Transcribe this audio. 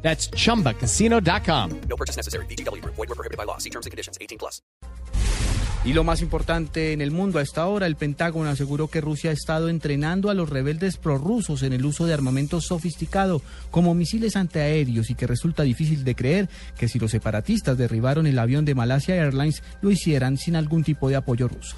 That's chumbacasino.com. No purchase necessary. BGW. Void were prohibited by law. See terms and conditions. 18 plus. Y lo más importante en el mundo a esta hora, el Pentágono aseguró que Rusia ha estado entrenando a los rebeldes prorrusos en el uso de armamento sofisticado como misiles antiaéreos y que resulta difícil de creer que si los separatistas derribaron el avión de Malasia Airlines lo hicieran sin algún tipo de apoyo ruso.